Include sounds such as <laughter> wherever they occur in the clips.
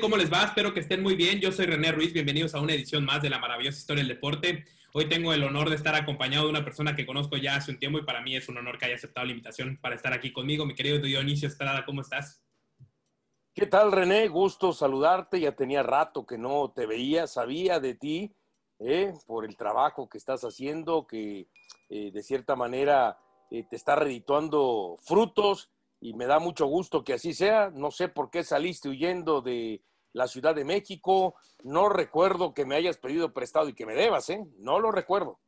¿Cómo les va? Espero que estén muy bien. Yo soy René Ruiz. Bienvenidos a una edición más de la maravillosa historia del deporte. Hoy tengo el honor de estar acompañado de una persona que conozco ya hace un tiempo y para mí es un honor que haya aceptado la invitación para estar aquí conmigo. Mi querido Dionisio Estrada, ¿cómo estás? ¿Qué tal, René? Gusto saludarte. Ya tenía rato que no te veía, sabía de ti ¿eh? por el trabajo que estás haciendo, que eh, de cierta manera eh, te está redituando frutos y me da mucho gusto que así sea. No sé por qué saliste huyendo de la Ciudad de México. No recuerdo que me hayas pedido prestado y que me debas, ¿eh? No lo recuerdo.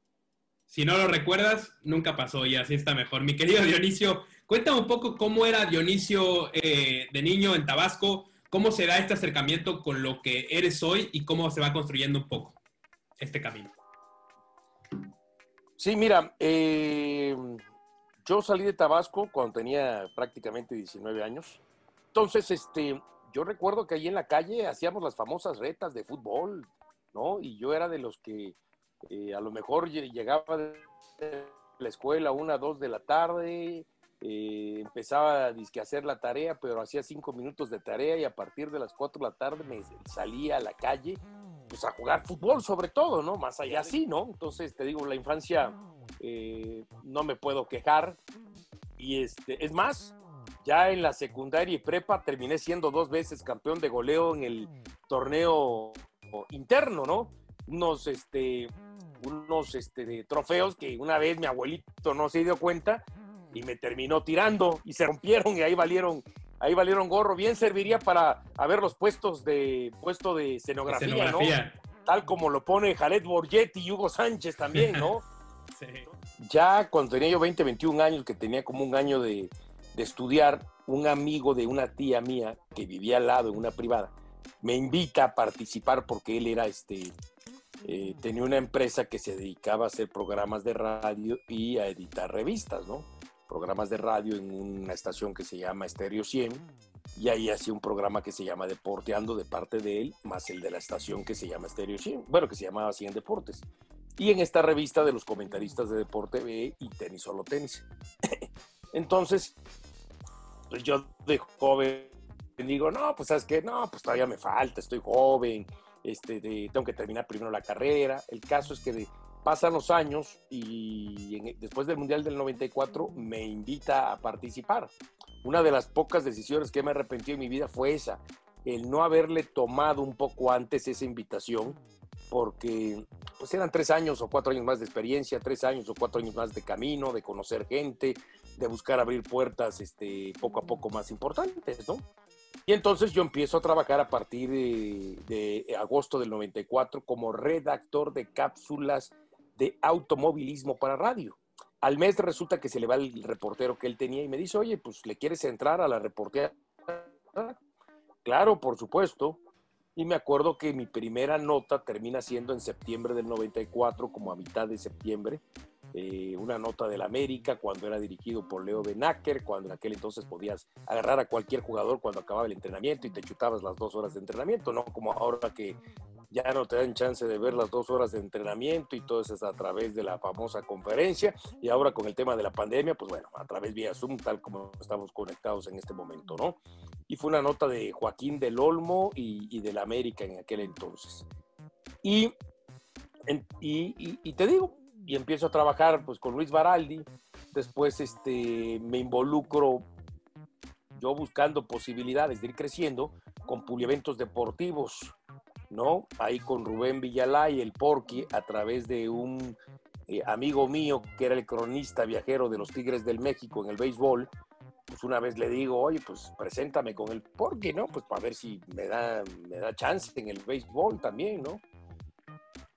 Si no lo recuerdas, nunca pasó y así está mejor. Mi querido Dionisio, cuéntame un poco cómo era Dionisio eh, de niño en Tabasco, cómo se da este acercamiento con lo que eres hoy y cómo se va construyendo un poco este camino. Sí, mira, eh, yo salí de Tabasco cuando tenía prácticamente 19 años. Entonces, este, yo recuerdo que allí en la calle hacíamos las famosas retas de fútbol, ¿no? Y yo era de los que eh, a lo mejor llegaba de la escuela a una, dos de la tarde, eh, empezaba a hacer la tarea, pero hacía cinco minutos de tarea y a partir de las cuatro de la tarde me salía a la calle, pues a jugar fútbol sobre todo, ¿no? Más allá sí, ¿no? Entonces, te digo, la infancia eh, no me puedo quejar. Y este, es más, ya en la secundaria y prepa terminé siendo dos veces campeón de goleo en el torneo interno, ¿no? Unos, este, unos este, trofeos que una vez mi abuelito no se dio cuenta y me terminó tirando y se rompieron y ahí valieron ahí valieron gorro. Bien serviría para haber los puestos de puesto de escenografía, ¿no? Tal como lo pone Jared Borgetti y Hugo Sánchez también, ¿no? <laughs> Ya cuando tenía yo 20, 21 años, que tenía como un año de, estudiar, un amigo de una tía mía que vivía al lado en una privada, me invita a participar porque él era este, eh, tenía una empresa que se dedicaba a hacer programas de radio y a editar revistas, ¿no? Programas de radio en una estación que se llama Stereo 100 y ahí hacía un programa que se llama Deporteando de parte de él, más el de la estación que se llama Stereo 100, bueno, que se llamaba 100 Deportes y en esta revista de los comentaristas de Deporte B y Tenis Solo Tenis. <laughs> Entonces, pues yo de joven digo, no, pues sabes qué, no, pues todavía me falta, estoy joven, este, tengo que terminar primero la carrera. El caso es que pasan los años y después del Mundial del 94 me invita a participar. Una de las pocas decisiones que me arrepentí en mi vida fue esa, el no haberle tomado un poco antes esa invitación porque pues eran tres años o cuatro años más de experiencia, tres años o cuatro años más de camino, de conocer gente, de buscar abrir puertas este, poco a poco más importantes, ¿no? Y entonces yo empiezo a trabajar a partir de, de, agosto del 94 como redactor de cápsulas de automovilismo para radio. Al mes resulta que se le va el reportero que él tenía y me dice, oye, pues le quieres entrar a la reportera. Claro, por supuesto. Y me acuerdo que mi primera nota termina siendo en septiembre del 94, como a mitad de septiembre, eh, una nota del América cuando era dirigido por Leo Benacker, cuando en aquel entonces podías agarrar a cualquier jugador cuando acababa el entrenamiento y te chutabas las dos horas de entrenamiento, no como ahora que ya no te dan chance de ver las dos horas de entrenamiento y todo eso es a través de la famosa conferencia y ahora con el tema de la pandemia, pues bueno, a través vía Zoom, tal como estamos conectados en este momento, ¿no? Y fue una nota de Joaquín del Olmo y, y del América en aquel entonces. Y, y, y, te digo, y empiezo a trabajar pues con Luis Baraldi, después este, me involucro yo buscando posibilidades de ir creciendo con eventos deportivos, ¿no? Ahí con Rubén Villalay, el Porqui, a través de un eh, amigo mío que era el cronista viajero de los Tigres del México en el béisbol, pues una vez le digo, oye, pues preséntame con el Porqui, ¿no? Pues para ver si me da, me da chance en el béisbol también, ¿no?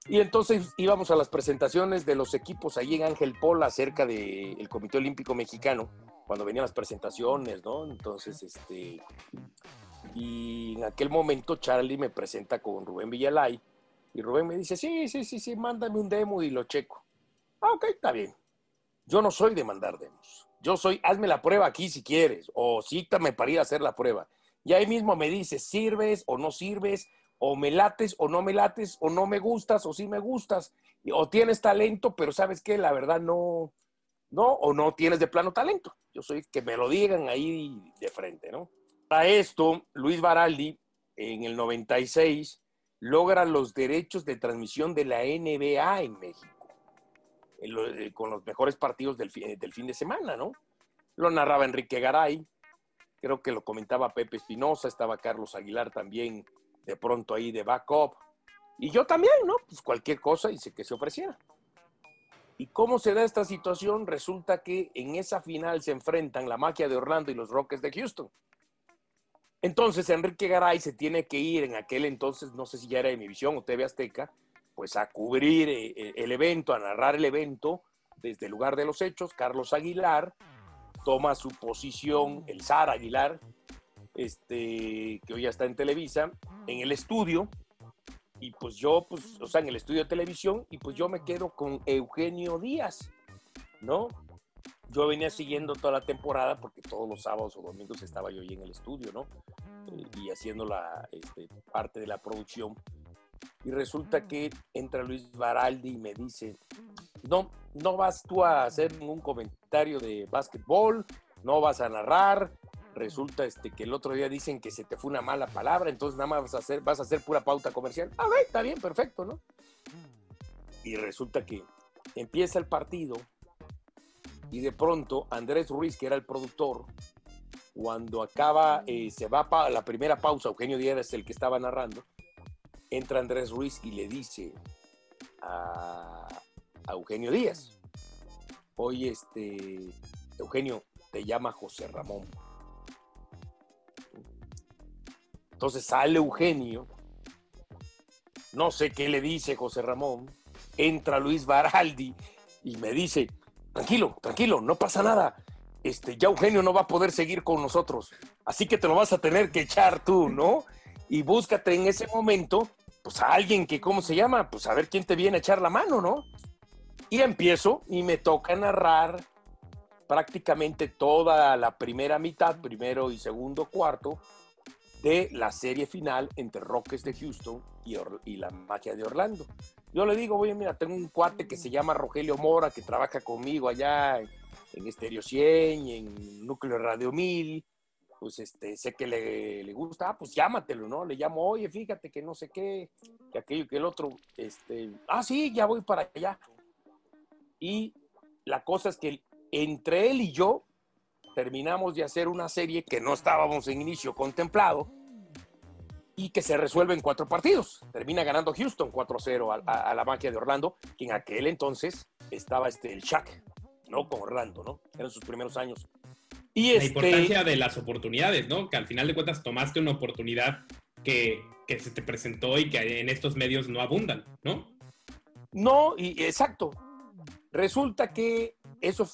Y entonces íbamos a las presentaciones de los equipos ahí en Ángel Pola, cerca del Comité Olímpico Mexicano, cuando venían las presentaciones, ¿no? Entonces, este, y en aquel momento Charlie me presenta con Rubén Villalay y Rubén me dice, sí, sí, sí, sí, mándame un demo y lo checo. Ah, ok, está bien. Yo no soy de mandar demos. Yo soy, hazme la prueba aquí si quieres, o cítame para ir a hacer la prueba. Y ahí mismo me dice, sirves o no sirves, o me lates o no me lates, o no me gustas o sí me gustas, o tienes talento, pero sabes que la verdad no, no, o no tienes de plano talento. Yo soy que me lo digan ahí de frente, ¿no? Para esto, Luis Baraldi en el 96, logra los derechos de transmisión de la NBA en México, eh, con los mejores partidos del, fin de semana, ¿no? Lo narraba Enrique Garay, creo que lo comentaba Pepe Espinosa, estaba Carlos Aguilar también de pronto ahí de backup. Y yo también, ¿no? Pues cualquier cosa dice que se ofreciera. ¿Y cómo se da esta situación? Resulta que en esa final se enfrentan la magia de Orlando y los Rockets de Houston. Entonces Enrique Garay se tiene que ir en aquel entonces, no sé si ya era de mi visión o TV Azteca, pues a cubrir eh, eh, el evento, a narrar el evento desde el lugar de los hechos. Carlos Aguilar toma su posición, el Zar Aguilar, este, que hoy ya está en Televisa, en el estudio, y pues yo, pues, o sea, en el estudio de televisión, y pues yo me quedo con Eugenio Díaz, ¿no? Yo venía siguiendo toda la temporada porque todos los sábados o domingos estaba yo ahí en el estudio, ¿no? Eh, y haciendo la este, parte de la producción. Y resulta que entra Luis Baraldi y me dice, no, no vas tú a hacer ningún comentario de básquetbol, no vas a narrar, resulta este, que el otro día dicen que se te fue una mala palabra, entonces nada más vas a hacer, vas a hacer pura pauta comercial. Ah, ver, está bien, perfecto, ¿no? Y resulta que empieza el partido y de pronto Andrés Ruiz, que era el productor, cuando acaba, eh, se va a la primera pausa, Eugenio Díaz es el que estaba narrando, entra Andrés Ruiz y le dice a, a Eugenio Díaz, oye, este, Eugenio, te llama José Ramón. Entonces sale Eugenio, no sé qué le dice José Ramón, entra Luis Baraldi y me dice, tranquilo, tranquilo, no pasa nada. Este, ya Eugenio no va a poder seguir con nosotros, así que te lo vas a tener que echar tú, ¿no? Y búscate en ese momento, pues a alguien que, ¿cómo se llama? Pues a ver quién te viene a echar la mano, ¿no? Y empiezo y me toca narrar prácticamente toda la primera mitad, primero y segundo cuarto, de la serie final entre Rockets de Houston y, la magia de Orlando. Yo le digo, oye, mira, tengo un cuate que se llama Rogelio Mora, que trabaja conmigo allá en, Estéreo 100 y en Núcleo Radio 1000. Pues este, sé que le, le, gusta, ah, pues llámatelo, ¿no? Le llamo, oye, fíjate que no sé qué, que aquello, que el otro, este, ah, sí, ya voy para allá. Y la cosa es que entre él y yo terminamos de hacer una serie que no estábamos en inicio contemplado y que se resuelve en cuatro partidos. Termina ganando Houston 4-0 a, la magia de Orlando, que en aquel entonces estaba este, el Shaq, ¿no? Con Orlando, ¿no? Eran sus primeros años. Y la este importancia de las oportunidades, ¿no? Que al final de cuentas tomaste una oportunidad que, que se te presentó y que en estos medios no abundan, ¿no? No, y exacto. Resulta que eso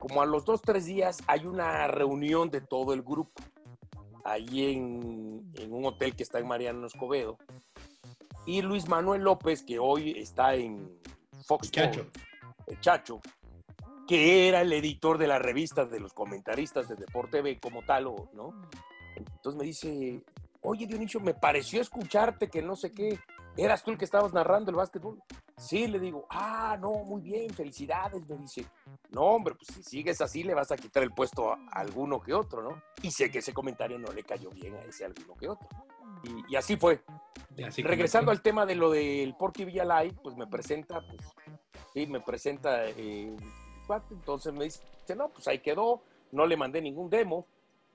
como a los dos, tres días hay una reunión de todo el grupo, ahí en, un hotel que está en Mariano Escobedo. Y Luis Manuel López, que hoy está en Fox Chacho. el Chacho, que era el editor de la revista de los comentaristas de Deporte B como tal, ¿no? Entonces me dice, oye Dionisio, me pareció escucharte que no sé qué, ¿eras tú el que estabas narrando el básquetbol? Sí, le digo, ah, no, muy bien, felicidades, me dice. No, hombre, pues si sigues así le vas a quitar el puesto a alguno que otro, ¿no? Y sé que ese comentario no le cayó bien a ese alguno que otro. Y, así fue. Regresando al tema de lo del Porky Villalay, pues me presenta, pues, sí, me presenta, eh, entonces me dice, no, pues ahí quedó, no le mandé ningún demo.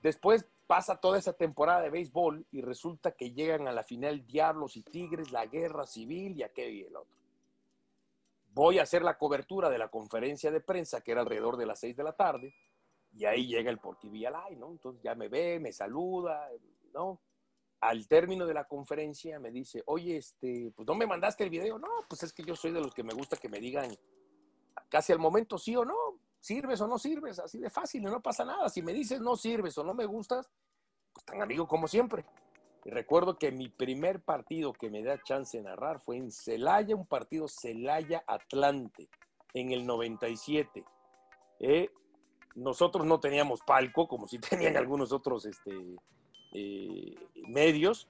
Después pasa toda esa temporada de béisbol y resulta que llegan a la final Diablos y Tigres, la guerra civil y aquel y el otro voy a hacer la cobertura de la conferencia de prensa, que era alrededor de las seis de la tarde, y ahí llega el Porky Villalay, ¿no? Entonces ya me ve, me saluda, ¿no? Al término de la conferencia me dice, oye, este, pues no me mandaste el video. No, pues es que yo soy de los que me gusta que me digan casi al momento sí o no, sirves o no sirves, así de fácil, no pasa nada. Si me dices no sirves o no me gustas, pues tan amigo como siempre. Y recuerdo que mi primer partido que me da chance de narrar fue en Celaya, un partido Celaya-Atlante, en el 97. Eh, nosotros no teníamos palco, como si <laughs> tenían algunos otros este, eh, medios.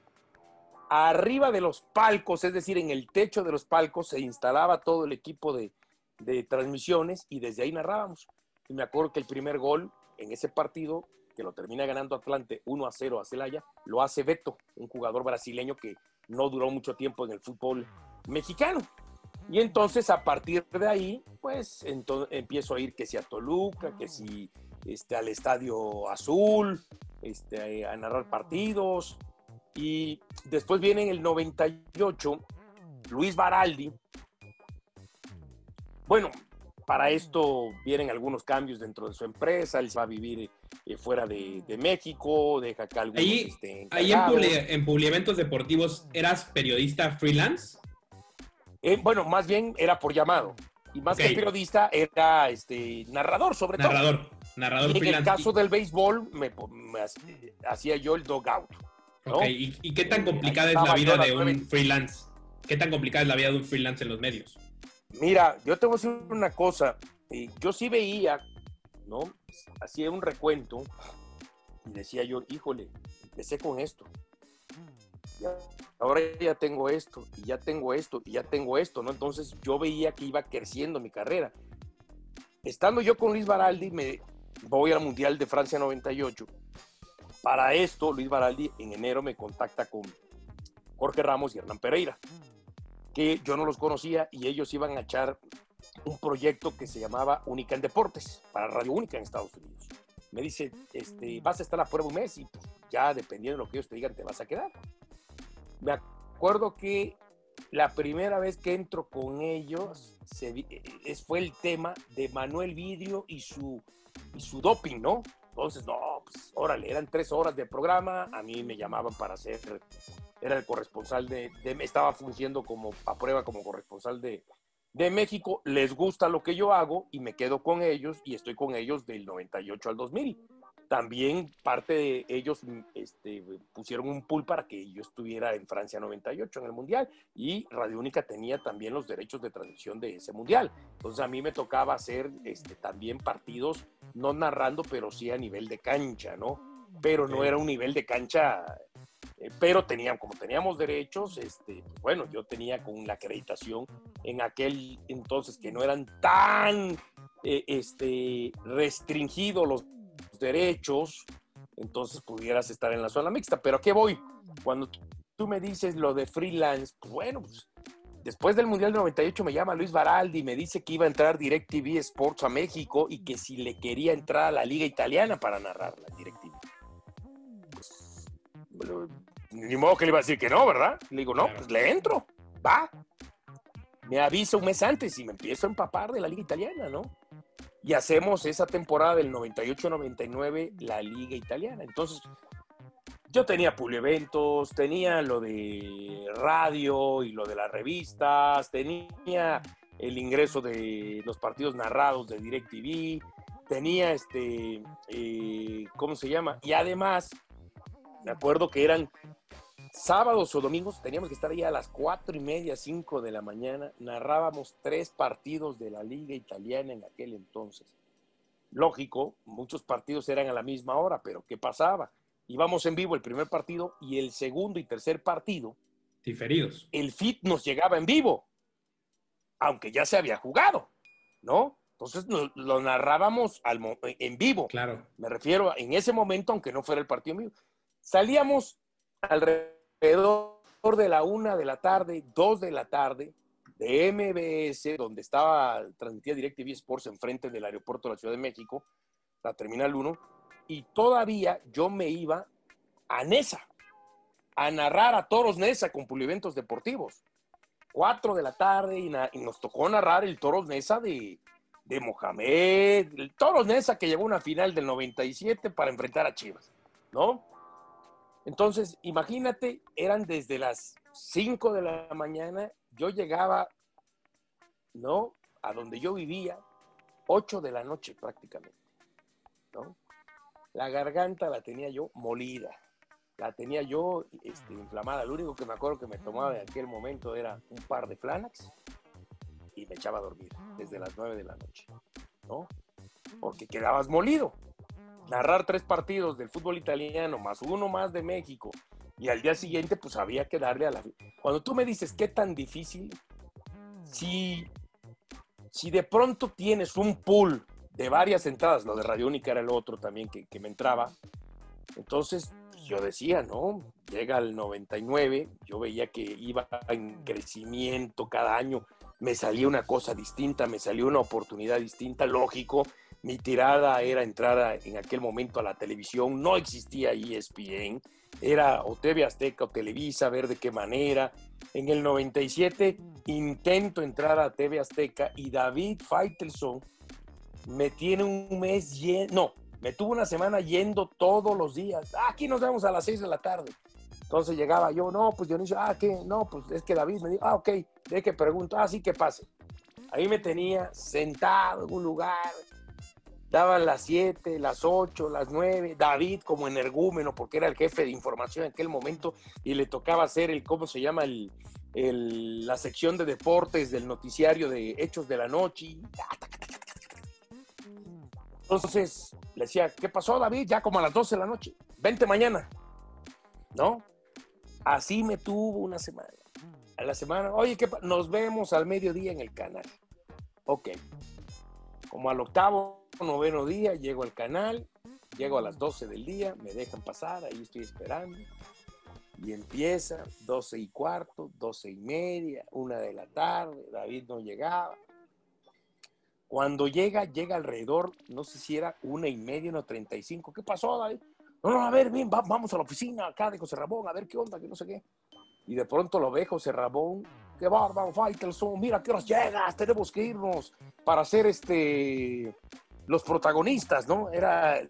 Arriba de los palcos, es decir, en el techo de los palcos, se instalaba todo el equipo de, de transmisiones y desde ahí narrábamos. Y me acuerdo que el primer gol en ese partido que lo termina ganando Atlante 1 a 0 a Celaya, lo hace Beto, un jugador brasileño que no duró mucho tiempo en el fútbol mexicano. Y entonces a partir de ahí, pues empiezo a ir que si a Toluca, que si este, al Estadio Azul, este, a narrar partidos. Y después viene en el 98 Luis Baraldi. Bueno, para esto vienen algunos cambios dentro de su empresa, él se va a vivir eh, fuera de, México, deja acá algunos... Ahí, este, ahí en, Publi, en Deportivos, ¿eras periodista freelance? Eh, bueno, más bien era por llamado. Y más que periodista, era este, narrador, sobre todo. Narrador, narrador freelance. En el caso del béisbol, me, hacía yo el dogout. ¿no? ¿Y, qué tan complicada es la vida de un freelance? ¿Qué tan complicada es la vida de un freelance en los medios? Mira, yo te voy a decir una cosa. Eh, yo sí veía, ¿no? Hacía un recuento y decía yo, híjole, empecé con esto. ahora ya tengo esto, y ya tengo esto, y ya tengo esto, ¿no? Entonces yo veía que iba creciendo mi carrera. Estando yo con Luis Baraldi, me voy al Mundial de Francia 98. Para esto, Luis Baraldi en enero me contacta con Jorge Ramos y Hernán Pereira que yo no los conocía y ellos iban a echar un proyecto que se llamaba Única en Deportes, para Radio Única en Estados Unidos. Me dice, este, vas a estar a prueba un mes y pues, ya dependiendo de lo que ellos te digan, te vas a quedar. Me acuerdo que la primera vez que entro con ellos se, es, fue el tema de Manuel Vidrio y su, y su doping, ¿no? Entonces, no, pues órale, eran tres horas de programa, a mí me llamaban para hacer era el corresponsal de, estaba fungiendo como a prueba como corresponsal de, de México, les gusta lo que yo hago y me quedo con ellos y estoy con ellos del 98 al 2000. También parte de ellos este, pusieron un pool para que yo estuviera en Francia 98 en el Mundial y Radio Única tenía también los derechos de transmisión de ese Mundial. Entonces a mí me tocaba hacer este, también partidos, no narrando, pero sí a nivel de cancha, ¿no? Pero no era un nivel de cancha eh, pero teníamos, como teníamos derechos, este, pues bueno, yo tenía con la acreditación en aquel entonces que no eran tan eh, este, restringidos los derechos, entonces pudieras estar en la zona mixta. Pero ¿a qué voy? Cuando tú me dices lo de freelance, pues bueno, pues después del Mundial del 98 me llama Luis Baraldi y me dice que iba a entrar DirecTV Sports a México y que si le quería entrar a la liga italiana para narrar la DirecTV ni modo que le iba a decir que no, ¿verdad? Le digo, no, pues le entro, va. Me avisa un mes antes y me empiezo a empapar de la liga italiana, ¿no? Y hacemos esa temporada del 98-99 la liga italiana. Entonces, yo tenía eventos, tenía lo de radio y lo de las revistas, tenía el ingreso de los partidos narrados de DirecTV, tenía este, eh, ¿cómo se llama? Y además me acuerdo que eran sábados o domingos, teníamos que estar ahí a las cuatro y media, cinco de la mañana, narrábamos tres partidos de la liga italiana en aquel entonces. Lógico, muchos partidos eran a la misma hora, pero ¿qué pasaba? Íbamos en vivo el primer partido y el segundo y tercer partido. Diferidos. El fit nos llegaba en vivo, aunque ya se había jugado, ¿no? Entonces lo, narrábamos en vivo. Claro. Me refiero a, en ese momento, aunque no fuera el partido en vivo. Salíamos alrededor de la una de la tarde, dos de la tarde, de MBS, donde estaba transmitida DirecTV Sports enfrente del aeropuerto de la Ciudad de México, la Terminal 1, y todavía yo me iba a Nesa, a narrar a Toros Nesa con puliventos deportivos. Cuatro de la tarde y, nos tocó narrar el Toros Nesa de, de Mohamed, el Toros Nesa que llegó a una final del 97 para enfrentar a Chivas, ¿no? Entonces, imagínate, eran desde las 5 de la mañana, yo llegaba, ¿no? A donde yo vivía, 8 de la noche prácticamente, ¿no? La garganta la tenía yo molida, la tenía yo este, inflamada. Lo único que me acuerdo que me tomaba en aquel momento era un par de Flanax y me echaba a dormir desde las 9 de la noche, ¿no? Porque quedabas molido narrar tres partidos del fútbol italiano más uno más de México y al día siguiente pues había que darle a la... Cuando tú me dices qué tan difícil, si, si de pronto tienes un pool de varias entradas, lo de Radiónica era el otro también que, que me entraba. Entonces, pues, yo decía, ¿no? Llega el 99, yo veía que iba en crecimiento cada año, me salía una cosa distinta, me salió una oportunidad distinta, lógico. Mi tirada era entrar en aquel momento a la televisión, no existía ESPN, era o TV Azteca o Televisa, ver de qué manera. En el 97 intento entrar a TV Azteca y David Faitelson me tiene un mes lleno, no, me tuvo una semana yendo todos los días. Ah, aquí nos vemos a las 6 de la tarde. Entonces llegaba yo, no, pues Dionisio, ah, ¿qué? No, pues es que David me dijo, ah, ok, de que pregunto, ah, sí, que pase. Ahí me tenía sentado en un lugar, daban las 7, las 8, las 9, David como energúmeno, porque era el jefe de información en aquel momento, y le tocaba hacer el, ¿cómo se llama? El, la sección de deportes del noticiario de Hechos de la Noche. Entonces le decía, ¿qué pasó David? Ya como a las 12 de la noche, vente mañana. ¿No? Así me tuvo una semana. A la semana, oye, ¿qué nos vemos al mediodía en el canal. Ok. Como al octavo, noveno día, llego al canal, llego a las 12 del día, me dejan pasar, ahí estoy esperando. Y empieza 12 y cuarto, 12 y media, una de la tarde, David no llegaba. Cuando llega, llega alrededor, no sé si era una y media, una treinta y cinco. ¿Qué pasó, David? No, no, a ver, bien, vamos a la oficina acá de José Ramón, a ver qué onda, que no sé qué. Y de pronto lo ve José Ramón, qué bárbaro, Faitelson, mira, ¿qué horas llegas? Tenemos que irnos para hacer este los protagonistas, ¿no? Era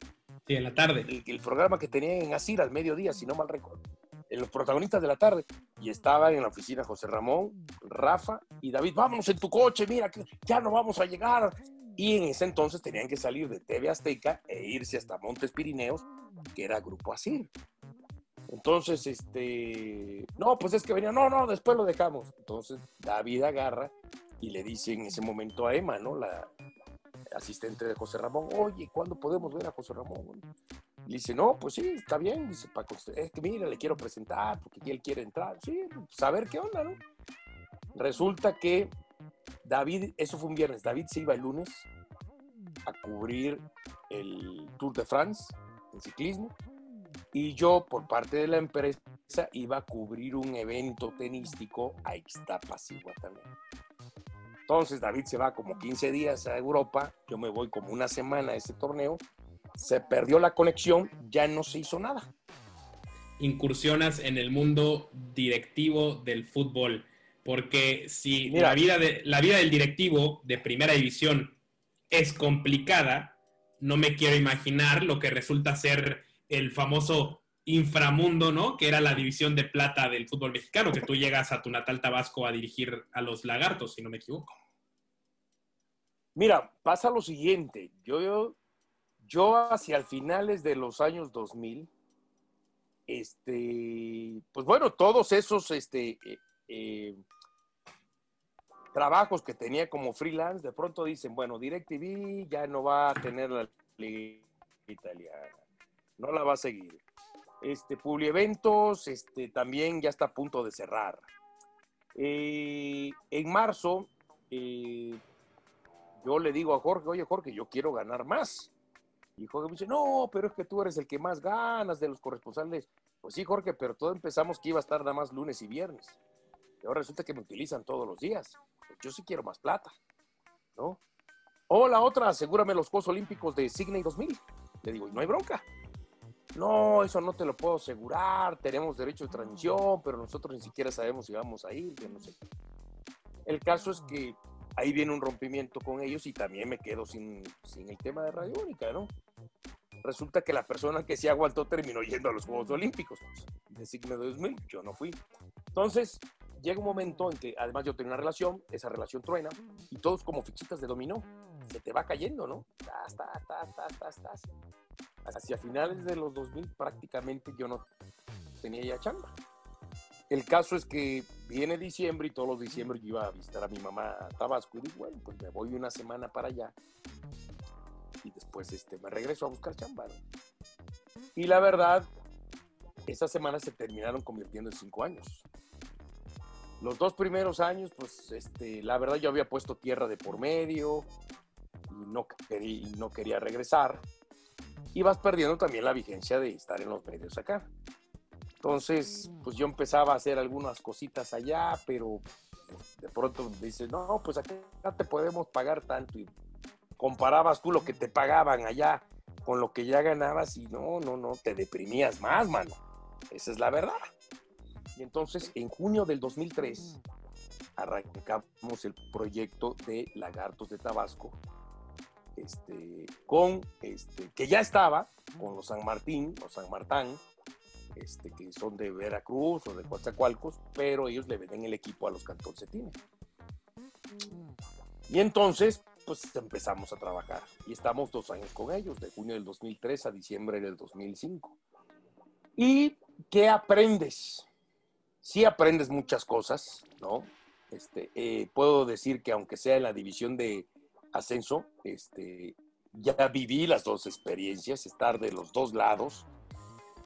sí, en la tarde. El, programa que tenía en Asir al mediodía, si no mal recuerdo. En los protagonistas de la tarde. Y estaba en la oficina José Ramón, Rafa y David. Vámonos en tu coche, mira, que ya no vamos a llegar. Y en ese entonces tenían que salir de TV Azteca e irse hasta Montes Pirineos que era Grupo Asir. Entonces, este, no, pues es que venía, no, no, después lo dejamos. Entonces, David agarra y le dice en ese momento a Emma, ¿no? La asistente de José Ramón, oye, ¿cuándo podemos ver a José Ramón? Le dice, no, pues sí, está bien. Dice, es que mira, le quiero presentar porque él quiere entrar. Sí, saber pues, qué onda, ¿no? Resulta que David, eso fue un viernes, David se iba el lunes a cubrir el Tour de France ciclismo. Y yo, por parte de la empresa, iba a cubrir un evento tenístico a Ixtapas y Guatemala. Entonces David se va como 15 días a Europa, yo me voy como una semana a ese torneo, se perdió la conexión, ya no se hizo nada. Incursionas en el mundo directivo del fútbol, porque si la, vida de, la vida del directivo de primera división es complicada, no me quiero imaginar lo que resulta ser el famoso inframundo, ¿no? Que era la división de plata del fútbol mexicano, que tú llegas a tu natal Tabasco a dirigir a los lagartos, si no me equivoco. Mira, pasa lo siguiente. Yo, yo, hacia finales de los años 2000, este, pues bueno, todos esos, este, eh, eh, trabajos que tenía como freelance, de pronto dicen, bueno, DirecTV ya no va a tener la liga italiana, no la va a seguir. Este, Publieventos este, también ya está a punto de cerrar. Eh, en marzo, eh, yo le digo a Jorge, oye Jorge, yo quiero ganar más. Y Jorge me dice, no, pero es que tú eres el que más ganas de los corresponsales. Pues sí, Jorge, pero todo empezamos que iba a estar nada más lunes y viernes. Y ahora resulta que me utilizan todos los días yo sí quiero más plata, ¿no? O la otra, asegúrame los Juegos Olímpicos de Sydney 2000. Le digo, no hay bronca. No, eso no te lo puedo asegurar, tenemos derecho de transmisión, pero nosotros ni siquiera sabemos si vamos a ir, no sé. El caso es que ahí viene un rompimiento con ellos y también me quedo sin, sin el tema de radiónica, ¿no? Resulta que la persona que se aguantó terminó yendo a los Juegos Olímpicos de Sydney 2000, yo no fui. Entonces, llega un momento en que además yo tengo una relación, esa relación truena y todos como fichitas de dominó, se te va cayendo, ¿no? Hacia finales de los 2000 prácticamente yo no tenía ya chamba. El caso es que viene diciembre y todos los diciembre yo iba a visitar a mi mamá a Tabasco y digo, bueno, pues me voy una semana para allá y después este, me regreso a buscar chamba. Y la verdad, esas semanas se terminaron convirtiendo en cinco años. Los dos primeros años, pues, este, la verdad yo había puesto tierra de por medio y no, quería, no quería regresar. Y vas perdiendo también la vigencia de estar en los medios acá. Entonces, pues yo empezaba a hacer algunas cositas allá, pero de pronto dices, no, pues acá te podemos pagar tanto. Y comparabas tú lo que te pagaban allá con lo que ya ganabas y no, no, no, te deprimías más, mano. Esa es la verdad. Y entonces, en junio del 2003, arrancamos el proyecto de Lagartos de Tabasco, este, con, este, que ya estaba con los San Martín, los San Martán, este, que son de Veracruz o de Coatzacoalcos, pero ellos le venden el equipo a los Cantoncetines. Y entonces, pues empezamos a trabajar. Y estamos dos años con ellos, de junio del 2003 a diciembre del 2005. ¿Y qué aprendes? Sí aprendes muchas cosas, ¿no? Este, eh, puedo decir que aunque sea en la división de ascenso, este, ya viví las dos experiencias, estar de los dos lados.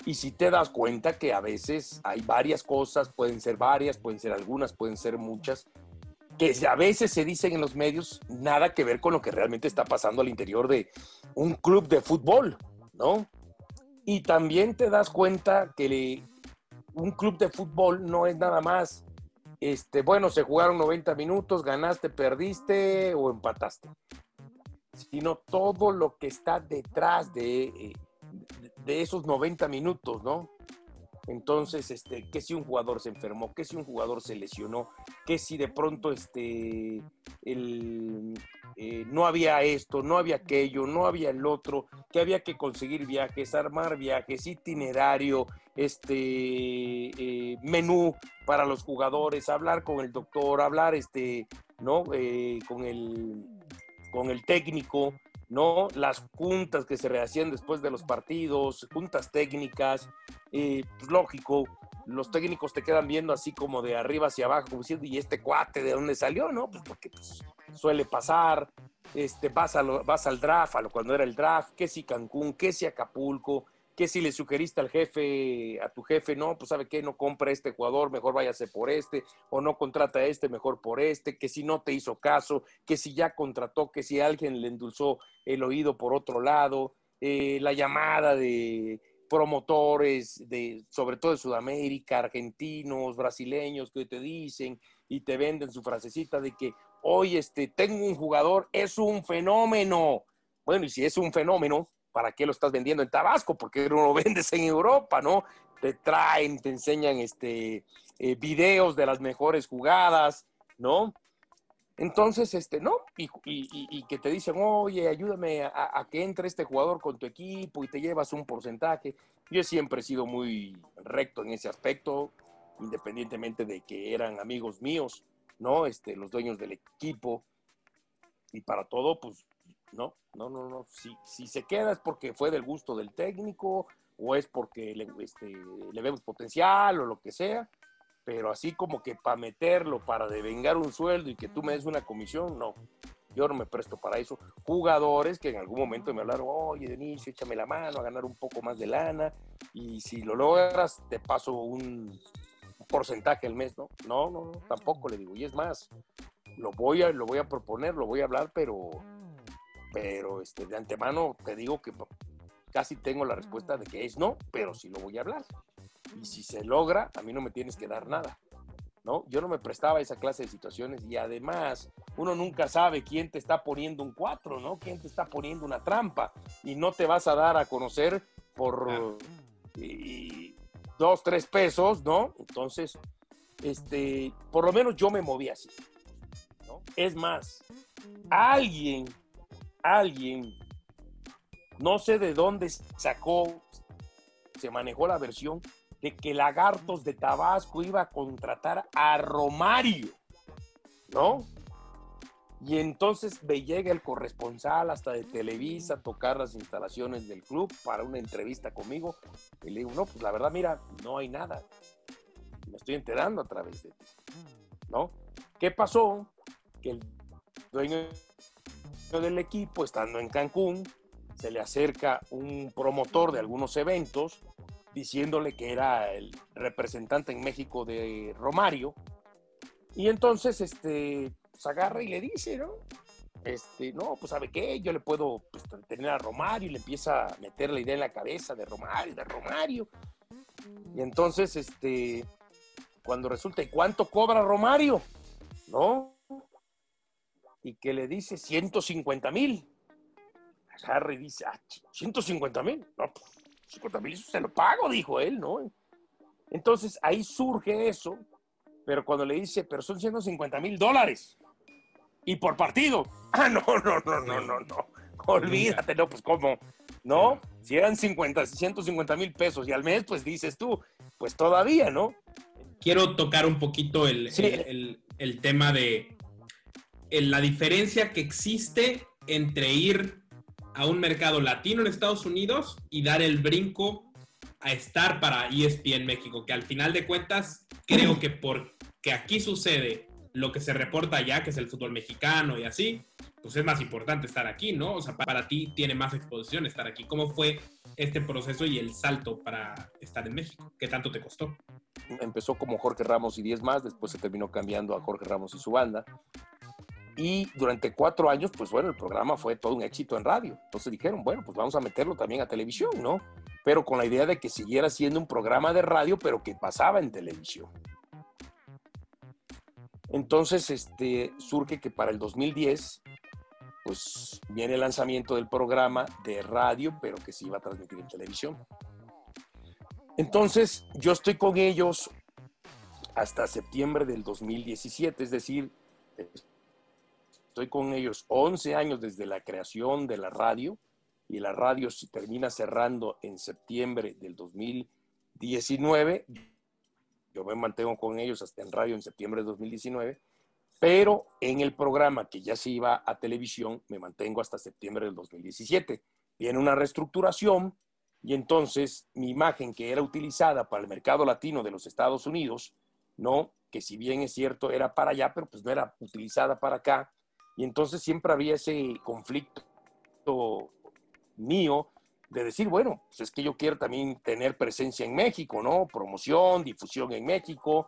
Y si te das cuenta que a veces hay varias cosas, pueden ser varias, pueden ser algunas, pueden ser muchas, que a veces se dicen en los medios nada que ver con lo que realmente está pasando al interior de un club de fútbol, ¿no? Y también te das cuenta que un club de fútbol no es nada más este, bueno, se jugaron 90 minutos, ganaste, perdiste o empataste, sino todo lo que está detrás de, eh, de esos 90 minutos, ¿no? Entonces, este, que si un jugador se enfermó, que si un jugador se lesionó, que si de pronto este, el, eh, no había esto, no había aquello, no había el otro, que había que conseguir viajes, armar viajes, itinerario, este eh, menú para los jugadores, hablar con el doctor, hablar este, ¿no? Eh, con el con el técnico, ¿no? Las juntas que se rehacían después de los partidos, juntas técnicas, pues lógico, los técnicos te quedan viendo así como de arriba hacia abajo, como diciendo, ¿y este cuate de dónde salió? No, pues porque pues, suele pasar, este, vas, vas al draft, a lo, cuando era el draft, que si Cancún, que si Acapulco, que si le sugeriste al jefe, a tu jefe, no, pues sabe qué, no compra este jugador, mejor váyase por este, o no contrata este, mejor por este, que si no te hizo caso, que si ya contrató, que si alguien le endulzó el oído por otro lado, eh, la llamada de promotores, de, sobre todo de Sudamérica, argentinos, brasileños, que te dicen y te venden su frasecita de que, hoy este, tengo un jugador, es un fenómeno. Bueno, y si es un fenómeno, ¿para qué lo estás vendiendo en Tabasco? Porque no <laughs> lo vendes en Europa, ¿no? Te traen, te enseñan este, eh, videos de las mejores jugadas, ¿no? Entonces, este, ¿no? Y, que te dicen, oye, ayúdame a, a, que entre este jugador con tu equipo y te llevas un porcentaje. Yo siempre he sido muy recto en ese aspecto, independientemente de que eran amigos míos. ¿no? Este, los dueños del equipo. Y para todo, pues, no, no, no, no. Si, si se queda es porque fue del gusto del técnico o es porque le, este, le vemos potencial o lo que sea. Pero así como que para meterlo, para devengar un sueldo y que tú me des una comisión, no. Yo no me presto para eso. Jugadores que en algún momento me hablaron, oye, Denis, échame la mano a ganar un poco más de lana. Y si lo logras, te paso un, porcentaje al mes, ¿no? No, no, tampoco le digo. Y es más, lo voy a, lo voy a proponer, lo voy a hablar, pero, pero este, de antemano te digo que casi tengo la respuesta de que es no, pero sí lo voy a hablar. Y si se logra, a mí no me tienes que dar nada. ¿No? Yo no me prestaba a esa clase de situaciones y además uno nunca sabe quién te está poniendo un cuatro, ¿no? Quién te está poniendo una trampa y no te vas a dar a conocer por, dos, tres pesos, ¿no? Entonces, este, por lo menos yo me moví así. ¿no? Es más, alguien, alguien, no sé de dónde sacó, se manejó la versión de que Lagartos de Tabasco iba a contratar a Romario, ¿no? Y entonces me llega el corresponsal hasta de Televisa a tocar las instalaciones del club para una entrevista conmigo. Y le digo, no, pues la verdad, mira, no hay nada. Me estoy enterando a través de ti. ¿No? ¿Qué pasó? Que el dueño del equipo, estando en Cancún, se le acerca un promotor de algunos eventos diciéndole que era el representante en México de Romario. Y entonces, este, pues, agarra y le dice, ¿no? este, no, pues sabe qué, yo le puedo pues, tener a Romario y le empieza a meter la idea en la cabeza de Romario, de Romario. Y entonces, este, cuando resulta, ¿y cuánto cobra Romario? ¿No? Y que le dice 150 mil. Harry dice, ah, 150 mil. No, 50 pues, mil, eso se lo pago, dijo él, ¿no? Entonces ahí surge eso, pero cuando le dice, pero son 150 mil dólares y por partido. <laughs> Ah, no, no, no, no, no, no. Olvídate, no, pues cómo. ¿No? Si eran 50, 150 mil pesos y al mes, pues dices tú, pues todavía, ¿no? Quiero tocar un poquito el, el, tema de la diferencia que existe entre ir a un mercado latino en Estados Unidos y dar el brinco a estar para ESPN México, que al final de cuentas creo que porque aquí sucede lo que se reporta allá, que es el fútbol mexicano y así, pues es más importante estar aquí, ¿no? O sea, para ti tiene más exposición estar aquí. ¿Cómo fue este proceso y el salto para estar en México? ¿Qué tanto te costó? Empezó como Jorge Ramos y 10 más, después se terminó cambiando a Jorge Ramos y su banda. Y durante cuatro años, pues bueno, el programa fue todo un éxito en radio. Entonces dijeron, bueno, pues vamos a meterlo también a televisión, ¿no? Pero con la idea de que siguiera siendo un programa de radio, pero que pasaba en televisión. Entonces, este, surge que para el 2010, pues viene el lanzamiento del programa de radio, pero que se iba a transmitir en televisión. Entonces, yo estoy con ellos hasta septiembre del 2017, es decir, estoy con ellos 11 años desde la creación de la radio y la radio se termina cerrando en septiembre del 2019 yo me mantengo con ellos hasta en radio en septiembre de 2019, pero en el programa que ya se iba a televisión me mantengo hasta septiembre del 2017. Viene una reestructuración y entonces mi imagen que era utilizada para el mercado latino de los Estados Unidos, ¿no? Que si bien es cierto era para allá, pero pues no era utilizada para acá. Y entonces siempre había ese conflicto mío de decir, bueno, pues es que yo quiero también tener presencia en México, ¿no? Promoción, difusión en México.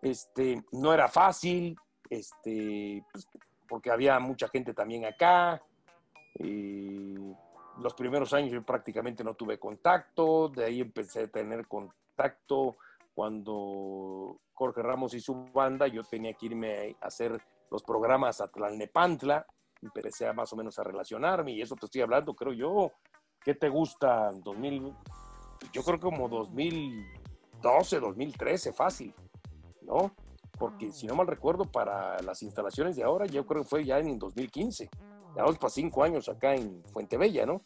Este, no era fácil, este, pues, porque había mucha gente también acá. Eh, los primeros años yo prácticamente no tuve contacto, de ahí empecé a tener contacto cuando Jorge Ramos y su banda, yo tenía que irme a hacer los programas a Tlalnepantla, empecé a más o menos a relacionarme y eso te estoy hablando, creo yo, ¿qué te gusta? 2000, yo creo como 2012, 2013, fácil, ¿no? Porque si no mal recuerdo, para las instalaciones de ahora, yo creo que fue ya en 2015. Ya vamos para cinco años acá en Fuente Bella, ¿no?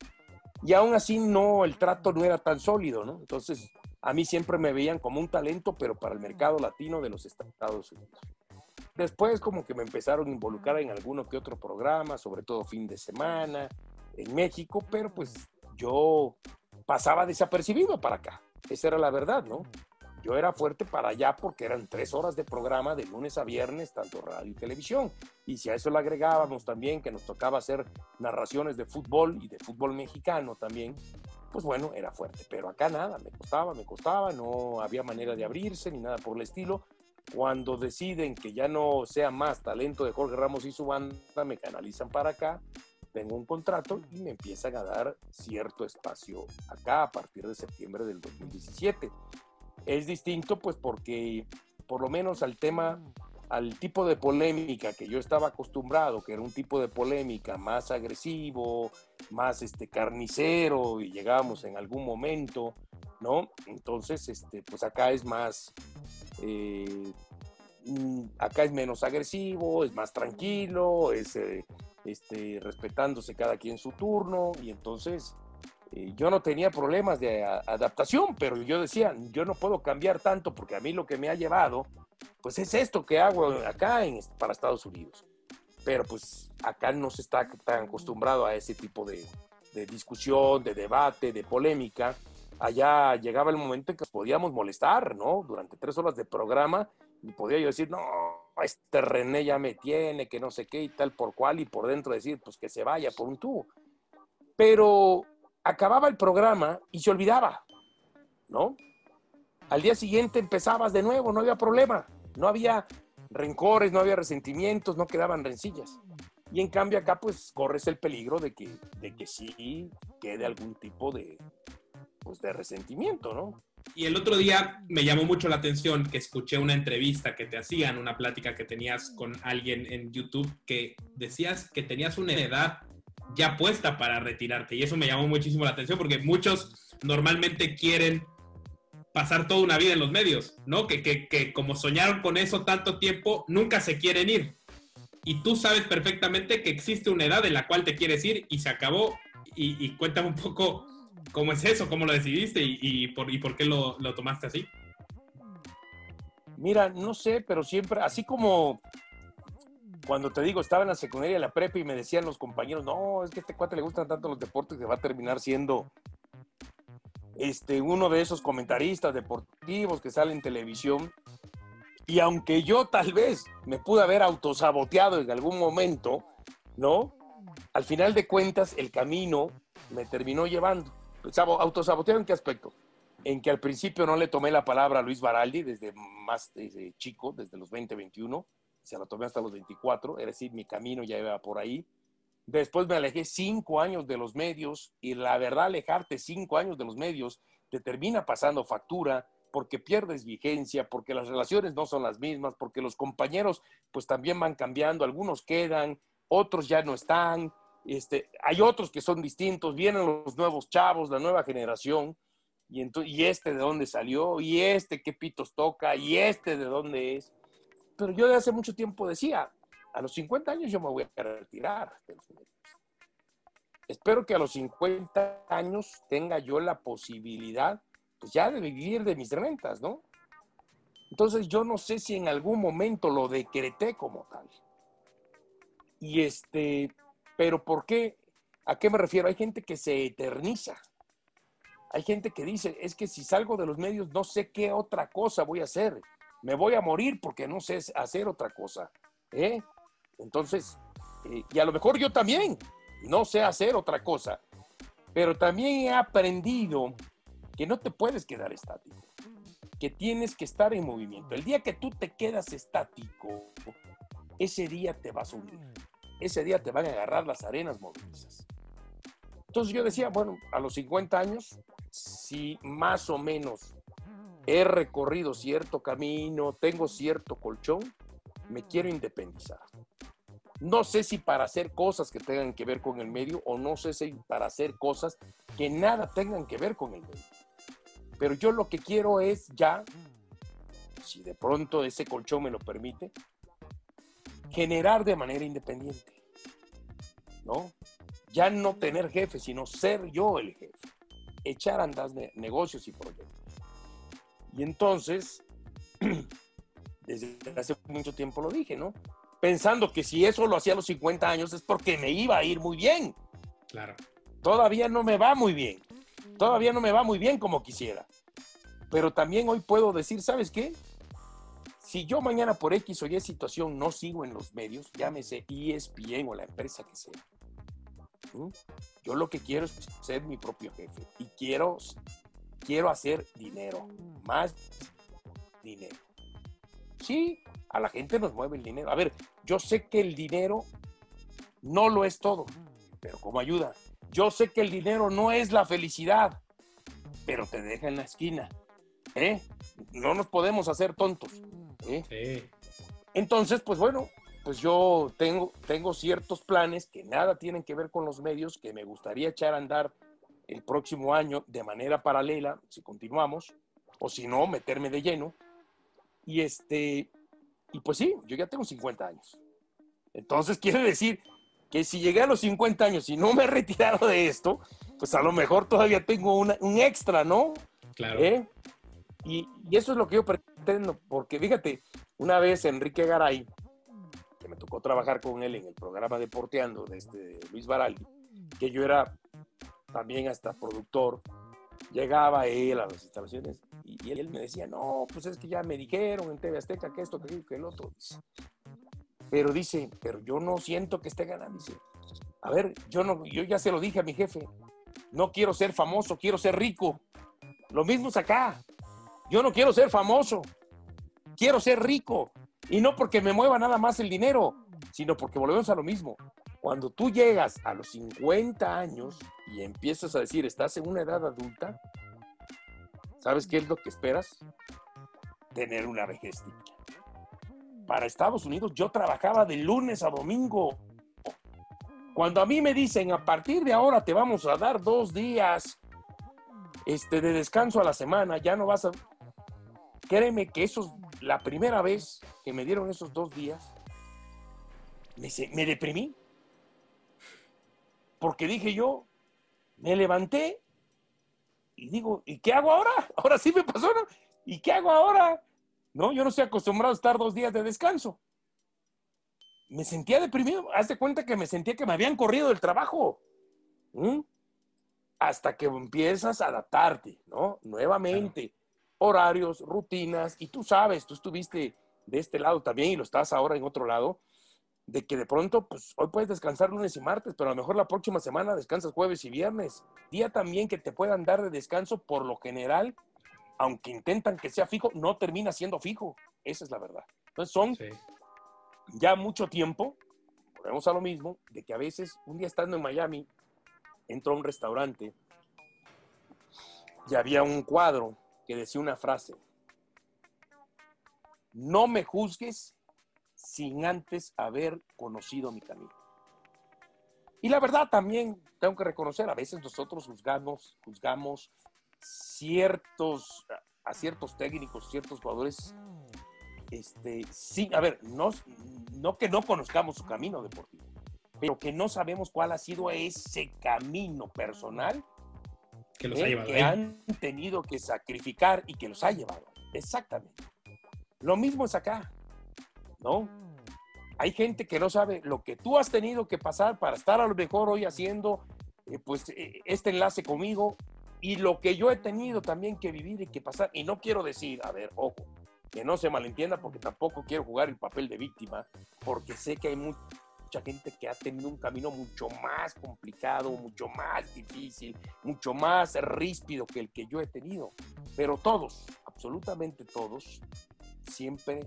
Y aún así no, el trato no era tan sólido, ¿no? Entonces, a mí siempre me veían como un talento, pero para el mercado latino de los Estados Unidos. Después como que me empezaron a involucrar en alguno que otro programa, sobre todo fin de semana, en México, pero pues yo pasaba desapercibido para acá. Esa era la verdad, ¿no? Yo era fuerte para allá porque eran tres horas de programa de lunes a viernes, tanto radio y televisión. Y si a eso le agregábamos también que nos tocaba hacer narraciones de fútbol y de fútbol mexicano también, pues bueno, era fuerte. Pero acá nada, me costaba, me costaba, no había manera de abrirse ni nada por el estilo. Cuando deciden que ya no sea más talento de Jorge Ramos y su banda, me canalizan para acá tengo un contrato y me empiezan a dar cierto espacio acá a partir de septiembre del 2017. Es distinto pues porque por lo menos al tema, al tipo de polémica que yo estaba acostumbrado, que era un tipo de polémica más agresivo, más este carnicero y llegamos en algún momento, ¿no? Entonces, este, pues acá es más, eh, mm, acá es menos agresivo, es más tranquilo, es, eh, este, respetándose cada quien su turno, y entonces eh, yo no tenía problemas de adaptación, pero yo decía, yo no puedo cambiar tanto porque a mí lo que me ha llevado, pues es esto que hago acá en, para Estados Unidos. Pero pues acá no se está tan acostumbrado a ese tipo de, de discusión, de debate, de polémica. Allá llegaba el momento en que podíamos molestar, ¿no? Durante tres horas de programa y podía yo decir, no, este René ya me tiene, que no sé qué y tal por cual, y por dentro decir, pues que se vaya por un tubo. Pero acababa el programa y se olvidaba, ¿no? Al día siguiente empezabas de nuevo, no había problema, no había rencores, no había resentimientos, no quedaban rencillas. Y en cambio acá pues corres el peligro de que, de que sí quede algún tipo de, pues, de resentimiento, ¿no? Y el otro día me llamó mucho la atención que escuché una entrevista que te hacían, una plática que tenías con alguien en YouTube, que decías que tenías una edad ya puesta para retirarte. Y eso me llamó muchísimo la atención porque muchos normalmente quieren pasar toda una vida en los medios, ¿no? Que, que, que como soñaron con eso tanto tiempo, nunca se quieren ir. Y tú sabes perfectamente que existe una edad en la cual te quieres ir y se acabó. Y, y cuéntame un poco ¿Cómo es eso? ¿Cómo lo decidiste y, por, qué lo, lo, tomaste así? Mira, no sé, pero siempre, así como cuando te digo, estaba en la secundaria, en la prepa y me decían los compañeros, no, es que a este cuate le gustan tanto los deportes que va a terminar siendo este, uno de esos comentaristas deportivos que sale en televisión. Y aunque yo tal vez me pude haber autosaboteado en algún momento, ¿no? Al final de cuentas, el camino me terminó llevando autosaboteado en qué aspecto? En que al principio no le tomé la palabra a Luis Baraldi desde más desde chico, desde los 20, 21, se la tomé hasta los 24, es decir, mi camino ya iba por ahí. Después me alejé cinco años de los medios y la verdad alejarte cinco años de los medios te termina pasando factura porque pierdes vigencia, porque las relaciones no son las mismas, porque los compañeros pues también van cambiando, algunos quedan, otros ya no están, este, hay otros que son distintos, vienen los nuevos chavos, la nueva generación, y, y este de dónde salió, y este qué pitos toca, y este de dónde es. Pero yo de hace mucho tiempo decía, a los 50 años yo me voy a retirar. Espero que a los 50 años tenga yo la posibilidad, pues ya de vivir de mis rentas, ¿no? Entonces yo no sé si en algún momento lo decreté como tal. Y este, pero ¿por qué? ¿A qué me refiero? Hay gente que se eterniza. Hay gente que dice, es que si salgo de los medios no sé qué otra cosa voy a hacer. Me voy a morir porque no sé hacer otra cosa. ¿eh? Entonces, eh, y a lo mejor yo también no sé hacer otra cosa. Pero también he aprendido que no te puedes quedar estático, que tienes que estar en movimiento. El día que tú te quedas estático, ese día te vas a hundir ese día te van a agarrar las arenas movilizas. Entonces yo decía, bueno, a los 50 años, si más o menos he recorrido cierto camino, tengo cierto colchón, me quiero independizar. No sé si para hacer cosas que tengan que ver con el medio o no sé si para hacer cosas que nada tengan que ver con el medio. Pero yo lo que quiero es ya, si de pronto ese colchón me lo permite, generar de manera independiente. ¿No? Ya no tener jefe, sino ser yo el jefe. Echar a andar negocios y proyectos. Y entonces, <clears throat> desde hace mucho tiempo lo dije, ¿no? Pensando que si eso lo hacía a los 50 años es porque me iba a ir muy bien. Claro. Todavía no me va muy bien. Todavía no me va muy bien como quisiera. Pero también hoy puedo decir, ¿sabes qué? Si yo mañana por X o Y situación no sigo en los medios, llámese ESPN o la empresa que sea, yo lo que quiero es ser mi propio jefe y quiero, quiero hacer dinero, más dinero. Sí, a la gente nos mueve el dinero. A ver, yo sé que el dinero no lo es todo, pero como ayuda. Yo sé que el dinero no es la felicidad, pero te deja en la esquina. ¿eh? No nos podemos hacer tontos. ¿Eh? Entonces, pues bueno, pues yo tengo, tengo ciertos planes que nada tienen que ver con los medios, que me gustaría echar a andar el próximo año de manera paralela, si continuamos, o si no, meterme de lleno. Y este, y pues sí, yo ya tengo 50 años. Entonces <laughs> quiere decir que si llegué a los 50 años y no me he retirado de esto, pues a lo mejor todavía tengo un extra, ¿no? Claro. ¿Eh? Y, eso es lo que yo pretendo, porque fíjate, una vez Enrique Garay, que me tocó trabajar con él en el programa Deporteando de este Luis Baraldi, que yo era también hasta productor, llegaba él a las instalaciones y, él me decía, no, pues es que ya me dijeron en TV Azteca que esto, que, que el otro. Pero dice, pero yo no siento que esté ganando. Dice, a ver, yo, no, yo ya se lo dije a mi jefe, no quiero ser famoso, quiero ser rico. Lo mismo es acá. Yo no quiero ser famoso, quiero ser rico. Y no porque me mueva nada más el dinero, sino porque volvemos a lo mismo. Cuando tú llegas a los 50 años y empiezas a decir, estás en una edad adulta, ¿sabes qué es lo que esperas? Tener una vejez. Para Estados Unidos yo trabajaba de lunes a domingo. Cuando a mí me dicen, a partir de ahora te vamos a dar dos días este, de descanso a la semana, ya no vas a... Créeme que eso es la primera vez que me dieron esos dos días, me, me deprimí. Porque dije yo, me levanté y digo, ¿y qué hago ahora? <laughs> Ahora sí me pasó, ¿no? ¿Y qué hago ahora? No, yo no estoy acostumbrado a estar dos días de descanso. Me sentía deprimido. Haz de cuenta que me sentía que me habían corrido del trabajo. Hasta que empiezas a adaptarte, ¿no? Nuevamente, horarios, rutinas, y tú sabes, tú estuviste de este lado también y lo estás ahora en otro lado de que de pronto, pues hoy puedes descansar lunes y martes, pero a lo mejor la próxima semana descansas jueves y viernes. Día también que te puedan dar de descanso, por lo general, aunque intentan que sea fijo, no termina siendo fijo. Esa es la verdad. Entonces son ya mucho tiempo, volvemos a lo mismo, de que a veces un día estando en Miami, entro a un restaurante y había un cuadro que decía una frase, no me juzgues sin antes haber conocido mi camino. Y la verdad también tengo que reconocer, a veces nosotros juzgamos, juzgamos ciertos, a ciertos técnicos, ciertos jugadores, este, sí, a ver, no, no que no conozcamos su camino deportivo, pero que no sabemos cuál ha sido ese camino personal que, los ha llevado que han tenido que sacrificar y que los ha llevado. Exactamente. Lo mismo es acá. ¿no? Hay gente que no sabe lo que tú has tenido que pasar para estar a lo mejor hoy haciendo eh, pues eh, este enlace conmigo y lo que yo he tenido también que vivir y que pasar. Y no quiero decir, a ver, ojo, que no se malentienda porque tampoco quiero jugar el papel de víctima, porque sé que hay mucha gente que ha tenido un camino mucho más complicado, mucho más difícil, mucho más ríspido que el que yo he tenido. Pero todos, absolutamente todos, siempre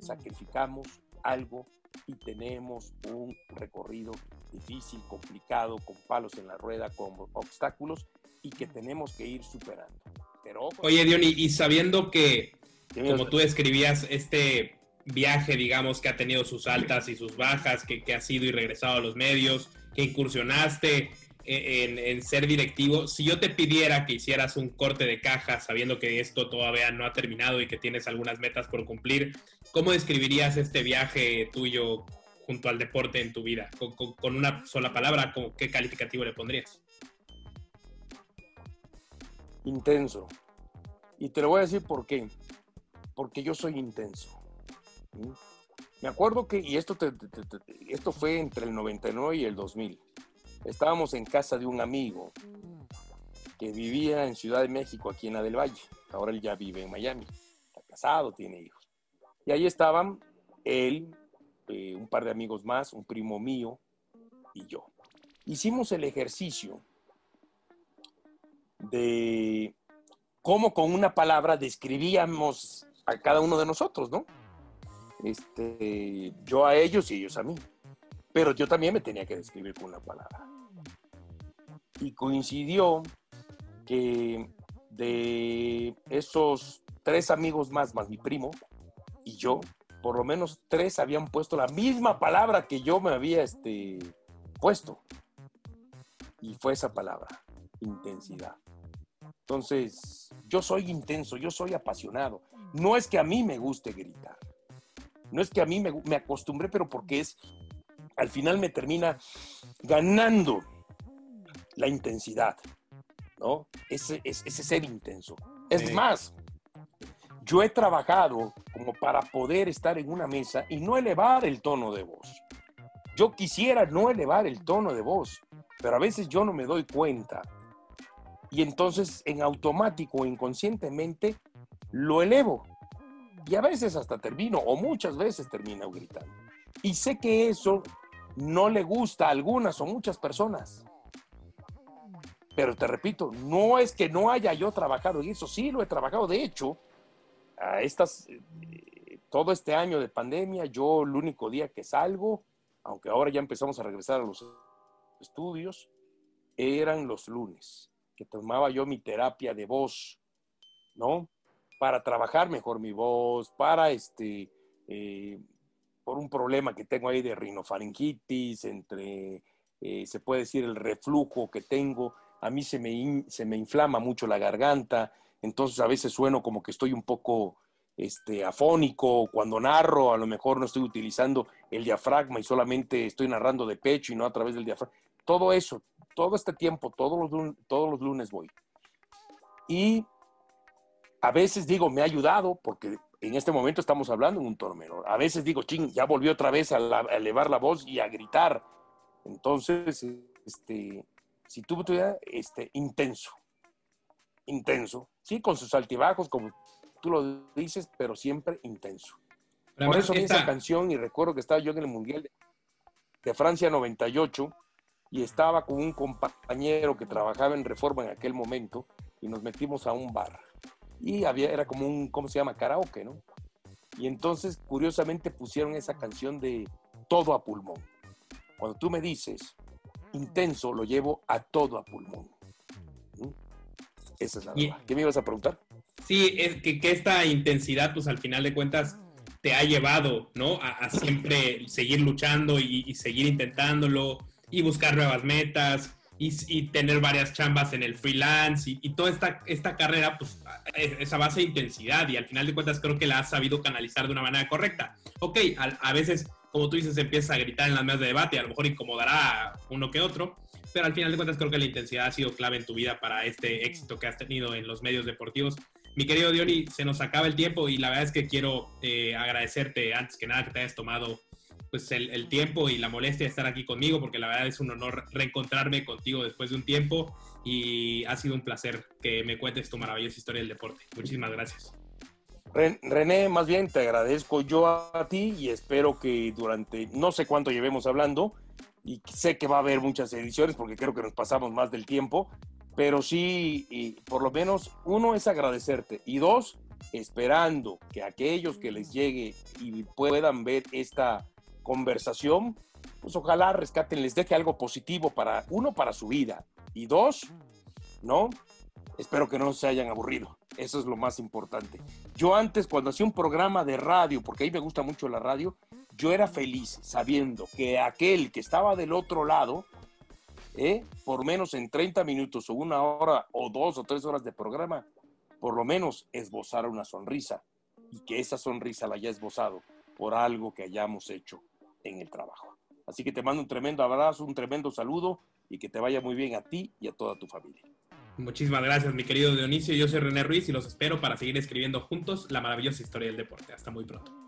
sacrificamos algo y tenemos un recorrido difícil, complicado, con palos en la rueda, con obstáculos y que tenemos que ir superando. Pero, Oye, Diony, y sabiendo que, como tú describías, este viaje, digamos, que ha tenido sus altas y sus bajas, que, que has ido y regresado a los medios, que incursionaste en, ser directivo, si yo te pidiera que hicieras un corte de caja sabiendo que esto todavía no ha terminado y que tienes algunas metas por cumplir, ¿cómo describirías este viaje tuyo junto al deporte en tu vida? Con, una sola palabra, ¿qué calificativo le pondrías? Intenso. Y te lo voy a decir por qué. Porque yo soy intenso. Me acuerdo que, y esto, esto fue entre el 99 y el 2000 estábamos en casa de un amigo que vivía en Ciudad de México, aquí en la del Valle. Ahora él ya vive en Miami. Está casado, tiene hijos. Y ahí estaban él, eh, un par de amigos más, un primo mío y yo. Hicimos el ejercicio de cómo con una palabra describíamos a cada uno de nosotros, ¿no? Este, yo a ellos y ellos a mí. Pero yo también me tenía que describir con una palabra y coincidió que de esos tres amigos más, más mi primo y yo, por lo menos tres habían puesto la misma palabra que yo me había este, puesto. Y fue esa palabra, intensidad. Entonces, yo soy intenso, yo soy apasionado. No es que a mí me guste gritar. No es que a mí me, me acostumbré, pero porque es, al final me termina ganando la intensidad, ¿no? Ese, ese, ser intenso. Es más, yo he trabajado como para poder estar en una mesa y no elevar el tono de voz. Yo quisiera no elevar el tono de voz, pero a veces yo no me doy cuenta. Y entonces en automático, inconscientemente, lo elevo. Y a veces hasta termino, o muchas veces termino gritando. Y sé que eso no le gusta a algunas o muchas personas. Pero te repito, no es que no haya yo trabajado en eso, sí lo he trabajado. De hecho, a estas, eh, todo este año de pandemia, yo el único día que salgo aunque ahora ya empezamos a regresar a los estudios, eran los lunes, que tomaba yo mi terapia de voz, ¿no? Para trabajar mejor mi voz, para este, eh, por un problema que tengo ahí de rinofaringitis, entre, eh, se puede decir, el reflujo que tengo, a mí se me, se me inflama mucho la garganta, entonces a veces sueno como que estoy un poco este, afónico, cuando narro, a lo mejor no estoy utilizando el diafragma y solamente estoy narrando de pecho y no a través del diafragma. Todo eso, todo este tiempo, todos los, todos los lunes voy. Y a veces digo, me ha ayudado, porque en este momento estamos hablando en un tono menor. A veces digo, ching, ya volvió otra vez a, elevar la voz y a gritar. Entonces, este, si tú tuvieras, este, intenso, intenso, sí, con sus altibajos, como tú lo dices, pero siempre intenso. Por eso vi esa canción y recuerdo que estaba yo en el Mundial de Francia 98 y estaba con un compañero que trabajaba en Reforma en aquel momento y nos metimos a un bar. Y había, era como un, ¿cómo se llama? Karaoke, ¿no? Y entonces, curiosamente, pusieron esa canción de Todo a pulmón. Cuando tú me dices intenso, lo llevo a todo a pulmón. ¿Mm? Esa es la verdad. ¿Qué me ibas a preguntar? Sí, es que, esta intensidad, pues al final de cuentas, te ha llevado, ¿no? A, siempre seguir luchando y, seguir intentándolo y buscar nuevas metas y, tener varias chambas en el freelance y, toda esta, esta carrera, pues esa base de intensidad y al final de cuentas creo que la has sabido canalizar de una manera correcta. Ok, a, veces, como tú dices, empieza a gritar en las mesas de debate y a lo mejor incomodará a uno que otro, pero al final de cuentas creo que la intensidad ha sido clave en tu vida para este éxito que has tenido en los medios deportivos mi querido Diony, se nos acaba el tiempo y la verdad es que quiero eh, agradecerte antes que nada que te hayas tomado pues el, tiempo y la molestia de estar aquí conmigo, porque la verdad es un honor reencontrarme contigo después de un tiempo y ha sido un placer que me cuentes tu maravillosa historia del deporte. Muchísimas gracias. René, más bien te agradezco yo a ti y espero que durante no sé cuánto llevemos hablando y sé que va a haber muchas ediciones porque creo que nos pasamos más del tiempo, pero sí, y por lo menos uno es agradecerte y dos, esperando que aquellos que les llegue y puedan ver esta conversación, pues ojalá rescaten, les deje algo positivo para uno, para su vida y dos, ¿no? Espero que no se hayan aburrido. Eso es lo más importante. Yo antes, cuando hacía un programa de radio, porque ahí me gusta mucho la radio, yo era feliz sabiendo que aquel que estaba del otro lado ¿eh? por menos en 30 minutos o una hora o dos o tres horas de programa, por lo menos esbozar una sonrisa y que esa sonrisa la haya esbozado por algo que hayamos hecho en el trabajo. Así que te mando un tremendo abrazo, un tremendo saludo y que te vaya muy bien a ti y a toda tu familia. Muchísimas gracias, mi querido Dionisio. Yo soy René Ruiz y los espero para seguir escribiendo juntos la maravillosa historia del deporte. Hasta muy pronto.